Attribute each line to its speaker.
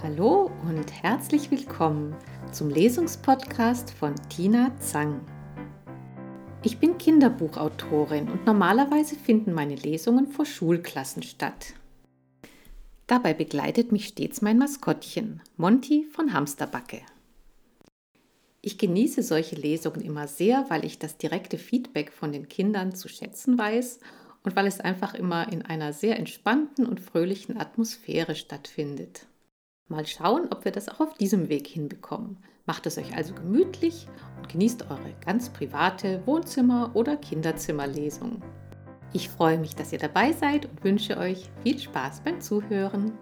Speaker 1: Hallo und herzlich willkommen zum Lesungspodcast von Tina Zang. Ich bin Kinderbuchautorin und normalerweise finden meine Lesungen vor Schulklassen statt. Dabei begleitet mich stets mein Maskottchen, Monty von Hamsterbacke. Ich genieße solche Lesungen immer sehr, weil ich das direkte Feedback von den Kindern zu schätzen weiß und weil es einfach immer in einer sehr entspannten und fröhlichen Atmosphäre stattfindet. Mal schauen, ob wir das auch auf diesem Weg hinbekommen. Macht es euch also gemütlich und genießt eure ganz private Wohnzimmer- oder Kinderzimmerlesung. Ich freue mich, dass ihr dabei seid und wünsche euch viel Spaß beim Zuhören.